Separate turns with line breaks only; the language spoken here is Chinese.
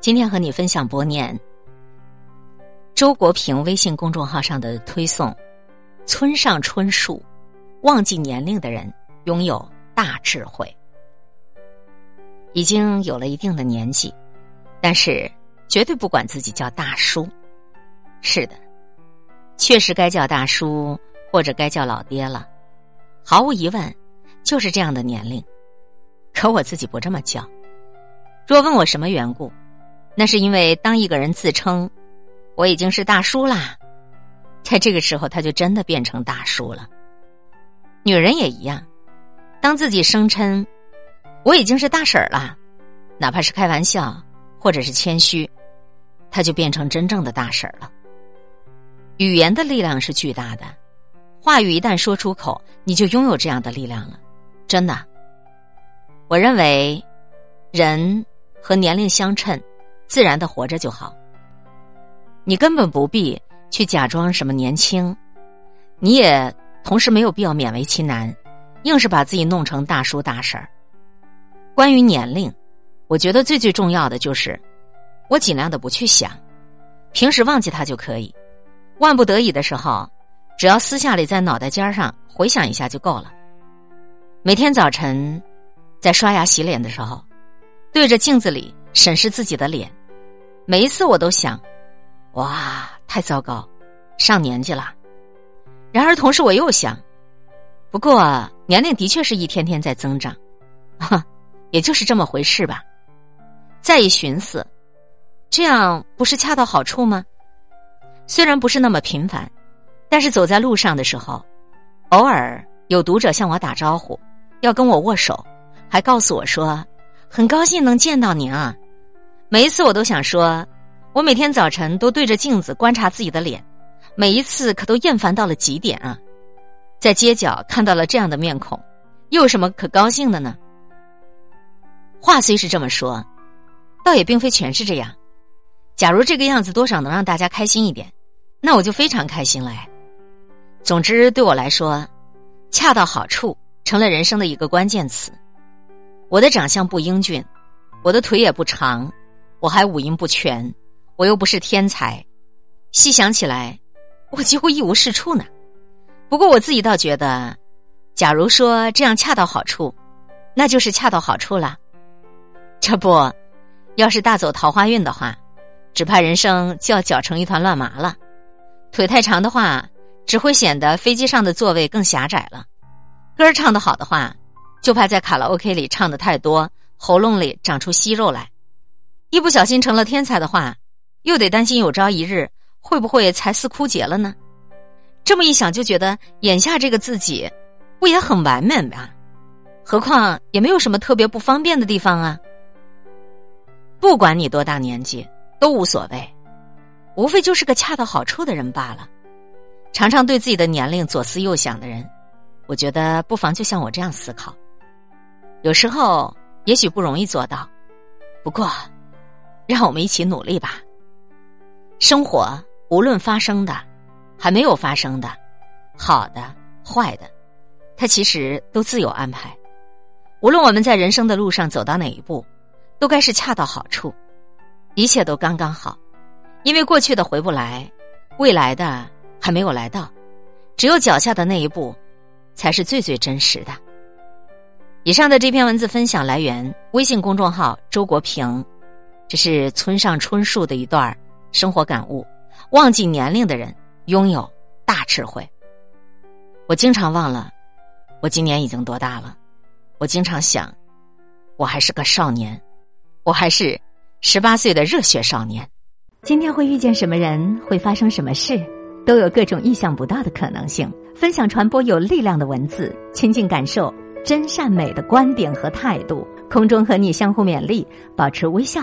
今天和你分享博念周国平微信公众号上的推送：村上春树，忘记年龄的人拥有大智慧。已经有了一定的年纪，但是绝对不管自己叫大叔。是的，确实该叫大叔或者该叫老爹了。毫无疑问，就是这样的年龄。可我自己不这么叫。若问我什么缘故，那是因为当一个人自称我已经是大叔啦，在这个时候他就真的变成大叔了。女人也一样，当自己声称我已经是大婶儿了，哪怕是开玩笑或者是谦虚，他就变成真正的大婶儿了。语言的力量是巨大的，话语一旦说出口，你就拥有这样的力量了。真的，我认为人。和年龄相称，自然的活着就好。你根本不必去假装什么年轻，你也同时没有必要勉为其难，硬是把自己弄成大叔大婶儿。关于年龄，我觉得最最重要的就是，我尽量的不去想，平时忘记它就可以。万不得已的时候，只要私下里在脑袋尖上回想一下就够了。每天早晨在刷牙洗脸的时候。对着镜子里审视自己的脸，每一次我都想：哇，太糟糕，上年纪了。然而同时我又想，不过年龄的确是一天天在增长，哈，也就是这么回事吧。再一寻思，这样不是恰到好处吗？虽然不是那么频繁，但是走在路上的时候，偶尔有读者向我打招呼，要跟我握手，还告诉我说。很高兴能见到您啊！每一次我都想说，我每天早晨都对着镜子观察自己的脸，每一次可都厌烦到了极点啊！在街角看到了这样的面孔，又有什么可高兴的呢？话虽是这么说，倒也并非全是这样。假如这个样子多少能让大家开心一点，那我就非常开心了。总之，对我来说，恰到好处成了人生的一个关键词。我的长相不英俊，我的腿也不长，我还五音不全，我又不是天才。细想起来，我几乎一无是处呢。不过我自己倒觉得，假如说这样恰到好处，那就是恰到好处了。这不，要是大走桃花运的话，只怕人生就要搅成一团乱麻了。腿太长的话，只会显得飞机上的座位更狭窄了。歌儿唱的好的话。就怕在卡拉 OK 里唱的太多，喉咙里长出息肉来，一不小心成了天才的话，又得担心有朝一日会不会才思枯竭了呢？这么一想，就觉得眼下这个自己不也很完美吗？何况也没有什么特别不方便的地方啊。不管你多大年纪都无所谓，无非就是个恰到好处的人罢了。常常对自己的年龄左思右想的人，我觉得不妨就像我这样思考。有时候也许不容易做到，不过，让我们一起努力吧。生活无论发生的，还没有发生的，好的、坏的，它其实都自有安排。无论我们在人生的路上走到哪一步，都该是恰到好处，一切都刚刚好。因为过去的回不来，未来的还没有来到，只有脚下的那一步，才是最最真实的。以上的这篇文字分享来源微信公众号周国平，这是村上春树的一段生活感悟。忘记年龄的人拥有大智慧。我经常忘了，我今年已经多大了。我经常想，我还是个少年，我还是十八岁的热血少年。
今天会遇见什么人，会发生什么事，都有各种意想不到的可能性。分享传播有力量的文字，亲近感受。真善美的观点和态度，空中和你相互勉励，保持微笑、